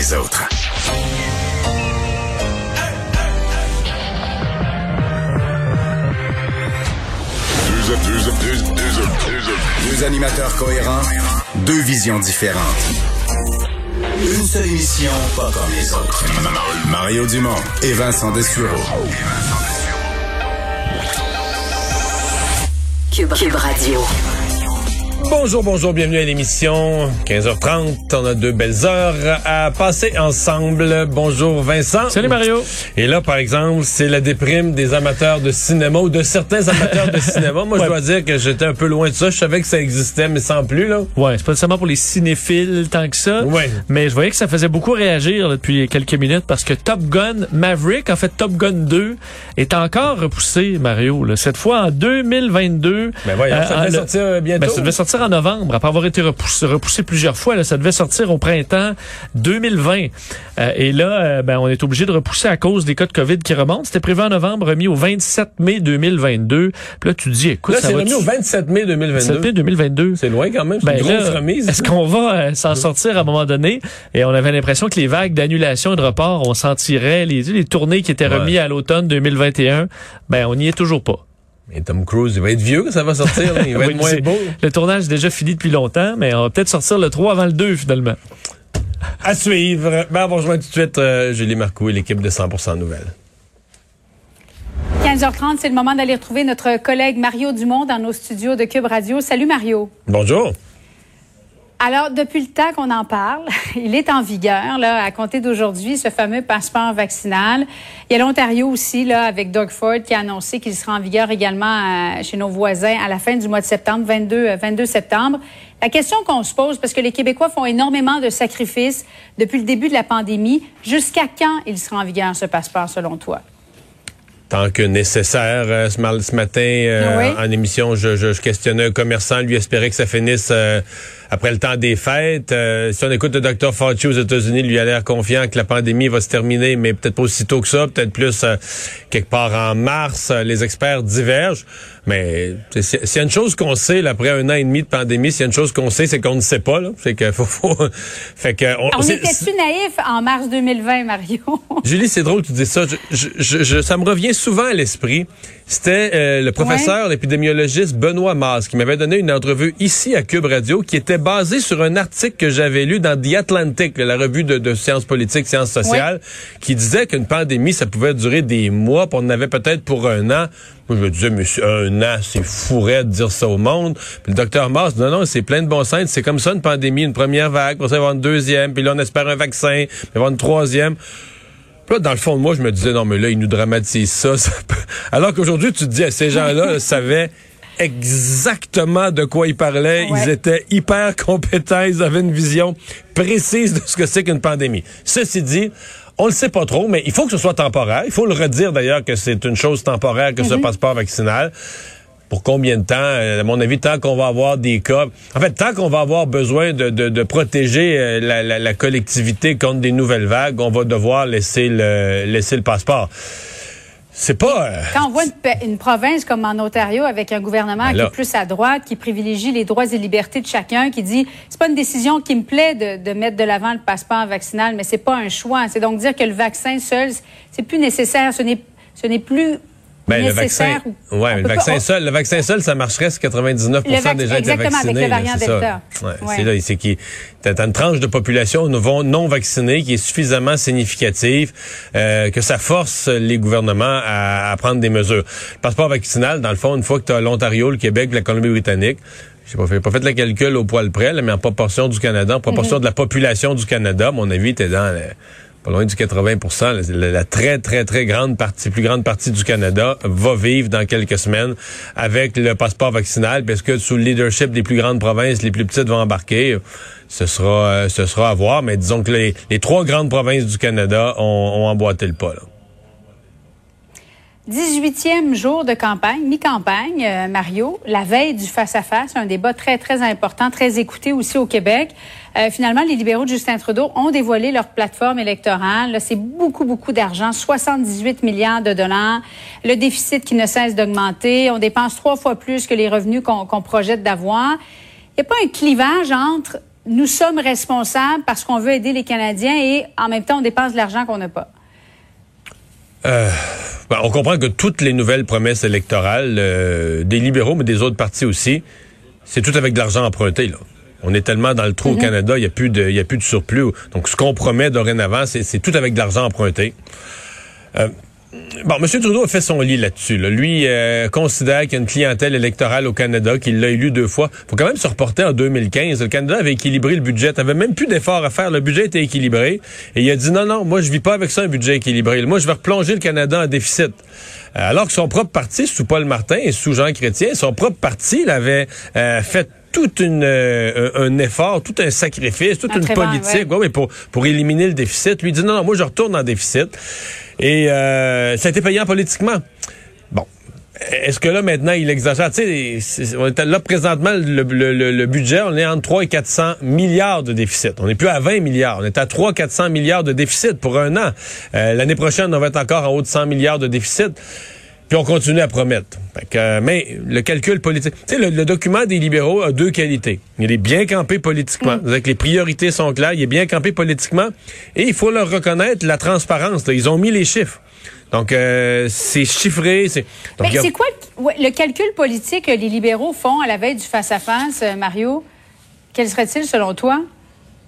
les autres. Deux animateurs cohérents, deux visions différentes. Une seule émission, pas comme les autres. Mario Dumont et Vincent Dessureau. Cube, Cube Radio. Bonjour, bonjour, bienvenue à l'émission. 15h30, on a deux belles heures à passer ensemble. Bonjour Vincent. Salut Mario. Et là, par exemple, c'est la déprime des amateurs de cinéma ou de certains amateurs de cinéma. Moi, je dois dire que j'étais un peu loin de ça. Je savais que ça existait, mais sans plus, là. Ouais, c'est pas seulement pour les cinéphiles tant que ça. Ouais. Mais je voyais que ça faisait beaucoup réagir là, depuis quelques minutes parce que Top Gun Maverick, en fait Top Gun 2, est encore repoussé, Mario. Là. Cette fois en 2022. Ben voyons, ça devait le- sortir bientôt. Ben, ça devait sortir en novembre, après avoir été repoussé, repoussé plusieurs fois. Là, ça devait sortir au printemps 2020. Euh, et là, euh, ben, on est obligé de repousser à cause des cas de COVID qui remontent. C'était prévu en novembre, remis au 27 mai 2022. Puis là, tu te dis, écoute, Là, ça c'est remis au 27 mai 2022. 27 mai 2022. C'est loin quand même. C'est Ben une grosse là, remise. Est-ce qu'on va euh, s'en sortir à un moment donné? Et on avait l'impression que les vagues d'annulation et de report, on s'en tirait. Les, les tournées qui étaient Ouais. remises à l'automne 2021, ben on n'y est toujours pas. Mais Tom Cruise, il va être vieux quand ça va sortir. là. Il va Oui, être moins beau. Le tournage est déjà fini depuis longtemps, mais on va peut-être sortir le 3 avant le 2 finalement. À suivre. Ben, on va rejoindre tout de suite euh, Julie Marcoux et l'équipe de 100% Nouvelles. 15h30, c'est le moment d'aller retrouver notre collègue Mario Dumont dans nos studios de Cube Radio. Salut Mario. Bonjour. Alors, depuis le temps qu'on en parle, il est en vigueur, là, à compter d'aujourd'hui, ce fameux passeport vaccinal. Il y a l'Ontario aussi, là, avec Doug Ford, qui a annoncé qu'il sera en vigueur également euh, chez nos voisins à la fin du mois de septembre, 22, euh, 22 septembre. La question qu'on se pose, parce que les Québécois font énormément de sacrifices depuis le début de la pandémie, jusqu'à quand il sera en vigueur, ce passeport, selon toi? Tant que nécessaire, euh, ce, matin, euh, Oui. en émission, je, je- je questionnais un commerçant, lui espérait que ça finisse euh, après le temps des fêtes. Euh, si on écoute le docteur Fauci aux États-Unis, lui a l'air confiant que la pandémie va se terminer, mais peut-être pas aussi tôt que ça, peut-être plus euh, quelque part en mars. Euh, les experts divergent. Mais s'il y a une chose qu'on sait, là, après un an et demi de pandémie, s'il y a une chose qu'on sait, c'est qu'on ne sait pas. Là. C'est que faut, faut- fait que on, On était-tu naïf en mars 2020, Mario? Julie, c'est drôle que tu dis ça. Je, je- je- je- ça me revient souvent à l'esprit. C'était euh, le professeur, l'épidémiologiste Benoît Mas qui m'avait donné une entrevue ici à Cube Radio qui était basée sur un article que j'avais lu dans The Atlantic, la revue de, de sciences politiques, sciences sociales, qui disait qu'une pandémie, ça pouvait durer des mois, puis on en avait peut-être pour un an. Moi, je me disais, mais c'est un an, c'est fourré de dire ça au monde. Puis le docteur Mas, non, non, c'est plein de bon sens. C'est comme ça, une pandémie, une première vague, pour ça, il va y avoir une deuxième, puis là, on espère un vaccin, puis il va y avoir une troisième. Puis là, dans le fond de moi, je me disais, non, mais là, ils nous dramatisent ça. ça peut- Alors qu'aujourd'hui, tu te dis, ces gens-là savaient exactement de quoi ils parlaient. Ouais. Ils étaient hyper compétents. Ils avaient une vision précise de ce que c'est qu'une pandémie. Ceci dit, on le sait pas trop, mais il faut que ce soit temporaire. Il faut le redire d'ailleurs que c'est une chose temporaire que ce passeport vaccinal. Pour combien de temps? Euh, À mon avis, tant qu'on va avoir des cas. En fait, tant qu'on va avoir besoin de, de, de protéger euh, la, la- la collectivité contre des nouvelles vagues, on va devoir laisser le, laisser le passeport. C'est pas. euh, Quand on voit une, province comme en Ontario avec un gouvernement Ben qui est plus à droite, qui privilégie les droits et libertés de chacun, qui dit c'est pas une décision qui me plaît de, de mettre de l'avant le passeport vaccinal, mais c'est pas un choix. C'est donc dire que le vaccin seul, c'est plus nécessaire. Ce n'est ce n'est plus Ben, le vaccin, ouais, le vaccin pas- on- seul, le vaccin seul, ça marcherait si 99 Le vac- des gens étaient exactement, avec vaccinés. le variant c'est Delta. ça. Ouais, Ouais. C'est là, c'est qui, t'as une tranche de population non, vaccinée qui est suffisamment significative euh, que ça force les gouvernements à, à prendre des mesures. Le passeport vaccinal, dans le fond, une fois que tu as l'Ontario, le Québec, la Colombie-Britannique, j'ai pas fait, pas fait le calcul au poil près, là, mais en proportion du Canada, en proportion Mhm. de la population du Canada, à mon avis, t'es dans le- pas loin du 80 la, la- très, très, très grande partie, plus grande partie du Canada va vivre dans quelques semaines avec le passeport vaccinal, parce que sous le leadership des plus grandes provinces, les plus petites vont embarquer. Ce sera, euh, ce sera à voir, mais disons que les, trois grandes provinces du Canada ont, emboîté le pas. 18e jour de campagne, mi-campagne, euh, Mario, la veille du face-à-face, un débat très, très important, très écouté aussi au Québec. Euh, finalement, les libéraux de Justin Trudeau ont dévoilé leur plateforme électorale. C'est beaucoup, beaucoup d'argent, 78 milliards de dollars. Le déficit qui ne cesse d'augmenter. On dépense trois fois plus que les revenus qu'on qu'on projette d'avoir. Il n'y a pas un clivage entre nous sommes responsables parce qu'on veut aider les Canadiens et en même temps, on dépense de l'argent qu'on n'a pas? Euh, ben, on comprend que toutes les nouvelles promesses électorales, euh, des libéraux, mais des autres partis aussi, c'est tout avec de l'argent emprunté. Là. On est tellement dans le trou au mhm. Canada, il n'y a, plus de, y a plus de surplus. Donc, ce qu'on promet dorénavant, c'est tout avec de l'argent emprunté. Euh, Bon, M. Trudeau a fait son lit là-dessus. Lui euh, considère qu'il y a une clientèle électorale au Canada, qu'il l'a élu deux fois. faut quand même se reporter en 2015. Le Canada avait équilibré le budget. avait même plus d'efforts à faire. Le budget était équilibré. Et il a dit non, non, moi je vis pas avec ça un budget équilibré. Moi, je vais replonger le Canada en déficit. Euh, alors que son propre parti, sous Paul Martin et sous Jean Chrétien, son propre parti l'avait euh, fait tout une, un effort, tout un sacrifice, toute une politique pour, pour éliminer le déficit. Lui dit non, non, moi je retourne en déficit. Et euh, ça a été payant politiquement. Bon. Est-ce que là, maintenant, il exagère? Tu sais, on est là, présentement, le, budget, on est entre 3 et 400 milliards de déficit. On n'est plus à 20 milliards. On est à 3 400 milliards de déficit pour un an. Euh, l'année prochaine, on va être encore en haut de 100 milliards de déficit. Puis on continue à promettre. Euh, mais le calcul politique, tu sais, le, document des libéraux a deux qualités. Il est bien campé politiquement. Mm. les priorités sont claires. Il est bien campé politiquement. Et il faut leur reconnaître la transparence. Ils ont mis les chiffres. Donc, euh, c'est chiffré. C'est... Mais c'est quoi le calcul politique que les libéraux font à la veille du face-à-face, euh, Mario? Quel serait-il selon toi?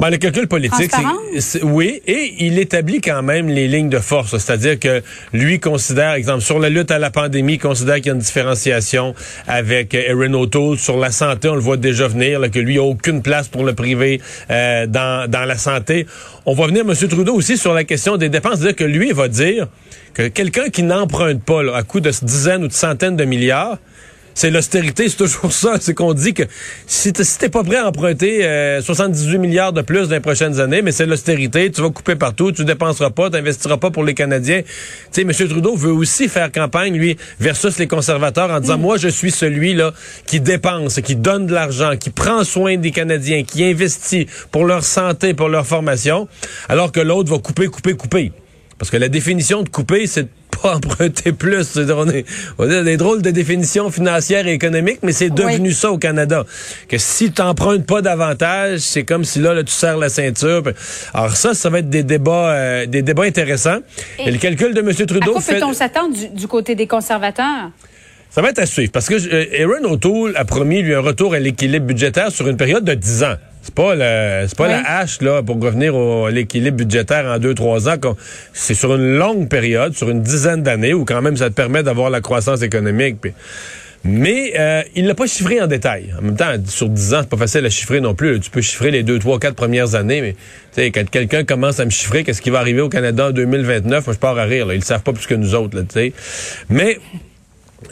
Ben, le calcul politique, c'est, oui, et il établit quand même les lignes de force. C'est-à-dire que lui considère, exemple, sur la lutte à la pandémie, il considère qu'il y a une différenciation avec Erin O'Toole. Sur la santé, on le voit déjà venir, là, que lui a aucune place pour le privé euh, dans, dans la santé. On va venir, M. Trudeau, aussi sur la question des dépenses. C'est-à-dire que lui, il va dire que quelqu'un qui n'emprunte pas à coût de dizaines ou de centaines de milliards, c'est l'austérité, c'est toujours ça. C'est qu'on dit que si t'es pas prêt à emprunter 78 euh, milliards de plus dans les prochaines années, mais c'est l'austérité, tu vas couper partout, tu dépenseras pas, tu n'investiras pas pour les Canadiens. Tu sais, M. Trudeau veut aussi faire campagne, lui, versus les conservateurs, en disant, mm. moi, je suis celui-là qui dépense, qui donne de l'argent, qui prend soin des Canadiens, qui investit pour leur santé, pour leur formation, alors que l'autre va couper, couper, couper. Parce que la définition de couper, c'est pas emprunter plus. On, est, on a des drôles de définitions financières et économiques, mais c'est devenu ça au Canada. Que si tu n'empruntes pas davantage, c'est comme si là, là, tu serres la ceinture. Alors ça, ça va être des débats, euh, des débats intéressants. Et, le calcul de M. Trudeau... À quoi peut-on s'attendre du, côté des conservateurs? Ça va être à suivre parce que euh, Aaron O'Toole a promis lui un retour à l'équilibre budgétaire sur une période de 10 ans. C'est pas c'est pas la hache là pour revenir au, à l'équilibre budgétaire en deux trois ans. C'est sur une longue période, sur une dizaine d'années, où quand même ça te permet d'avoir la croissance économique. mais euh, il l'a pas chiffré en détail. En même temps, sur dix ans, c'est pas facile à chiffrer non plus. Tu peux chiffrer les deux, trois, quatre premières années, mais quand quelqu'un commence à me chiffrer qu'est-ce qui va arriver au Canada en 2029, moi je pars à rire. Là. Ils le savent pas plus que nous autres. Là, mais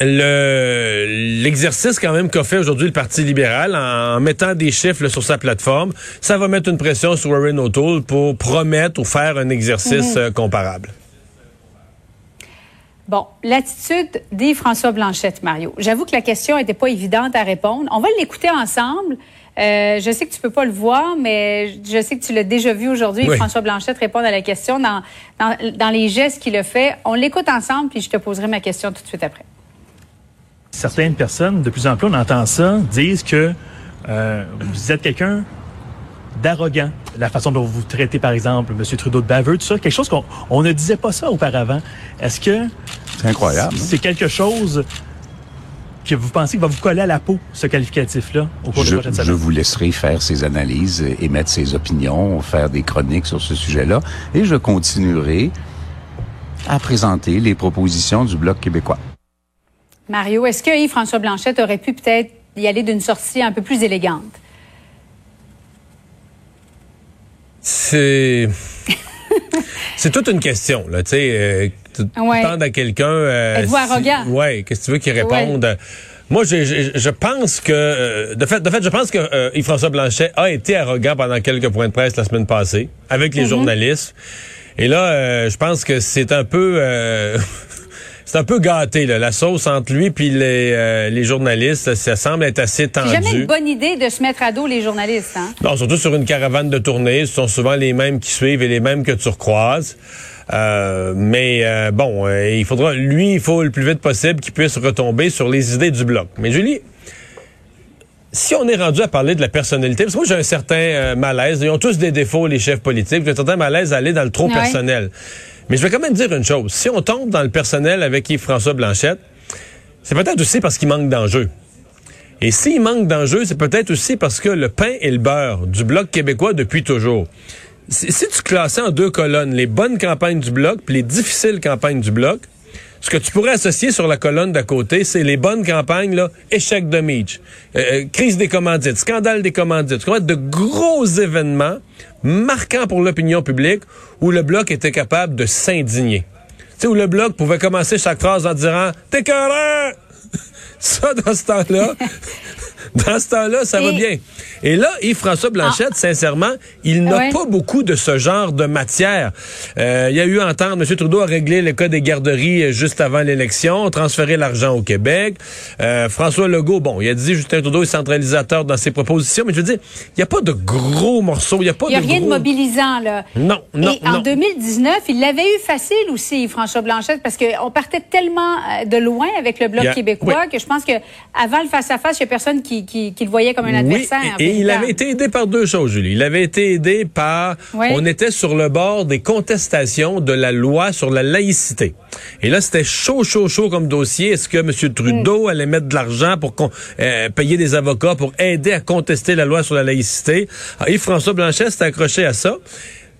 le l'exercice quand même qu'a fait aujourd'hui le Parti libéral en, mettant des chiffres sur sa plateforme, ça va mettre une pression sur Warren O'Toole pour promettre ou faire un exercice mhm. euh, comparable. Bon, l'attitude dit François Blanchette, Mario. J'avoue que la question n'était pas évidente à répondre. On va l'écouter ensemble. Euh, je sais que tu peux pas le voir, mais je sais que tu l'as déjà vu aujourd'hui. François Blanchette répondre à la question dans, dans, dans les gestes qu'il a fait. On l'écoute ensemble, puis je te poserai ma question tout de suite après certaines personnes, de plus en plus, on entend ça, disent que euh, vous êtes quelqu'un d'arrogant. La façon dont vous traitez, par exemple, M. Trudeau de baveux, tout ça, quelque chose qu'on ne disait pas ça auparavant. Est-ce que... C'est incroyable. Hein? C'est quelque chose que vous pensez qu'il va vous coller à la peau, ce qualificatif-là, au cours je? Je vous laisserai faire ses analyses, émettre ses opinions, faire des chroniques sur ce sujet-là, et je continuerai à présenter les propositions du Bloc québécois. Mario, est-ce que Yves-François Blanchette aurait pu peut-être y aller d'une sortie un peu plus élégante? C'est. c'est toute une question, là. Tu sais, euh, tu à quelqu'un. Euh, Êtes-vous arrogant? Oui, qu'est-ce que tu veux qu'il réponde? Moi, je, je, pense que, euh, de fait, de fait, je pense que euh, Yves-François Blanchet a été arrogant pendant quelques points de presse la semaine passée avec les mm-hmm. journalistes. Et là, je pense que c'est un peu c'est un peu gâté, là, la sauce entre lui puis les, euh, les journalistes. Ça, semble être assez tendu. C'est jamais une bonne idée de se mettre à dos les journalistes. Hein? Non, surtout sur une caravane de tournée. Ce sont souvent les mêmes qui suivent et les mêmes que tu recroises. Euh, mais euh, bon, il faudra, lui, il faut le plus vite possible qu'il puisse retomber sur les idées du bloc. Mais Julie, si on est rendu à parler de la personnalité, parce que moi j'ai un certain malaise, ils ont tous des défauts, les chefs politiques, j'ai un certain malaise à aller dans le trop personnel. Mais je vais quand même dire une chose, si on tombe dans le personnel avec Yves-François Blanchette, c'est peut-être aussi parce qu'il manque d'enjeux. Et s'il manque d'enjeux, c'est peut-être aussi parce que le pain et le beurre du Bloc québécois depuis toujours. Si, tu classais en deux colonnes les bonnes campagnes du Bloc puis les difficiles campagnes du Bloc, ce que tu pourrais associer sur la colonne d'à côté, c'est les bonnes campagnes, là, échec de Meach, euh, euh, crise des commandites, scandale des commandites, de gros événements marquants pour l'opinion publique où le Bloc était capable de s'indigner. Tu sais, où le Bloc pouvait commencer chaque phrase en disant « T'es Ça, dans ce temps-là, dans ce temps-là, ça va bien. Et là, Yves-François Blanchette, ah. sincèrement, il n'a pas beaucoup de ce genre de matière. Euh, il y a eu entendre, M. Trudeau a réglé le cas des garderies euh, juste avant l'élection, transféré l'argent au Québec. Euh, François Legault, bon, il a dit Justin Trudeau est centralisateur dans ses propositions, mais je veux dire, il n'y a pas de gros morceaux, il n'y a pas n'y a rien de mobilisant, là. Non, non, Et en 2019, il l'avait eu facile aussi, François Blanchette, parce qu'on partait tellement de loin avec le Bloc québécois que je pense que avant le face-à-face, il n'y a personne qui, qui, le voyait comme un adversaire. et il avait été aidé par deux choses, Julie. Il avait été aidé par... On était sur le bord des contestations de la loi sur la laïcité. Et là, c'était chaud, chaud, chaud comme dossier. Est-ce que M. Trudeau mm. allait mettre de l'argent pour euh, payer des avocats pour aider à contester la loi sur la laïcité? Ah, et François Blanchet s'est accroché à ça.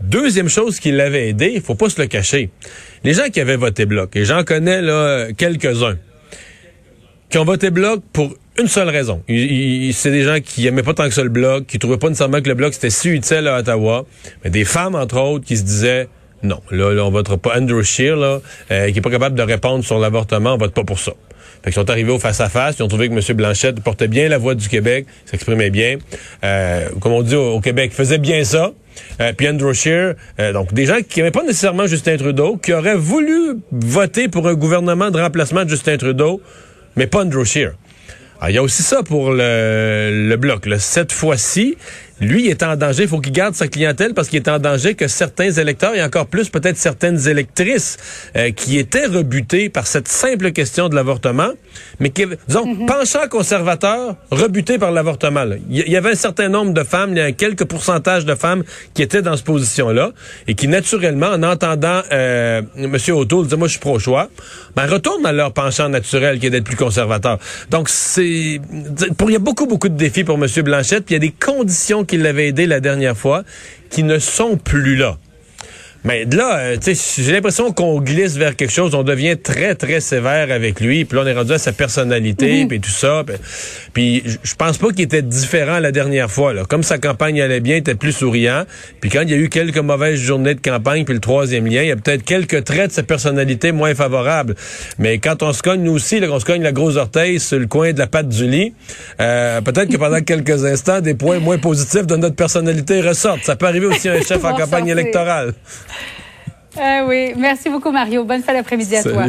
Deuxième chose qui l'avait aidé, il faut pas se le cacher. Les gens qui avaient voté bloc, et j'en connais là quelques-uns, qui ont voté bloc pour une seule raison. C'est des gens qui aimaient pas tant que ça le bloc, qui trouvaient pas nécessairement que le bloc c'était si utile à Ottawa, mais des femmes entre autres qui se disaient non, là, là on votera pas Andrew Scheer là, euh, qui est pas capable de répondre sur l'avortement, on vote pas pour ça. Fait qu'ils sont arrivés au face-à-face, ils ont trouvé que M. Blanchette portait bien la voix du Québec, s'exprimait bien. Euh, comme on dit au, Québec, faisait bien ça. Euh, puis Andrew Scheer, euh, donc des gens qui n'aimaient pas nécessairement Justin Trudeau, qui auraient voulu voter pour un gouvernement de remplacement de Justin Trudeau, mais pas Andrew Scheer. Ah, il y a aussi ça pour le, le bloc. Cette fois-ci, lui, il est en danger. Il faut qu'il garde sa clientèle parce qu'il est en danger que certains électeurs, et encore plus peut-être certaines électrices, euh, qui étaient rebutées par cette simple question de l'avortement, mais qui, disons, mm penchant conservateur, rebutés par l'avortement. Il y, avait un certain nombre de femmes, il y a quelques pourcentages de femmes qui étaient dans cette position-là, et qui, naturellement, en entendant euh, M. O'Toole dire « Moi, je suis pro-choix », ben, retournent à leur penchant naturel qui est d'être plus conservateur. Donc, c'est... Il y a beaucoup, beaucoup de défis pour M. Blanchette, puis il y a des conditions qui l'avaient aidé la dernière fois, qui ne sont plus là. Mais là, euh, j'ai l'impression qu'on glisse vers quelque chose, on devient très, très sévère avec lui, puis là, on est rendu à sa personnalité, mhm. puis tout ça. Puis je pense pas qu'il était différent la dernière fois. Là. Comme sa campagne allait bien, il était plus souriant. Puis quand il y a eu quelques mauvaises journées de campagne, puis le troisième lien, il y a peut-être quelques traits de sa personnalité moins favorables. Mais quand on se cogne, nous aussi, là, on se cogne la grosse orteil sur le coin de la patte du lit, euh, peut-être que pendant quelques instants, des points moins positifs de notre personnalité ressortent. Ça peut arriver aussi à un chef en campagne électorale. Ah oui, merci beaucoup Mario. Bonne fin d'après-midi à toi.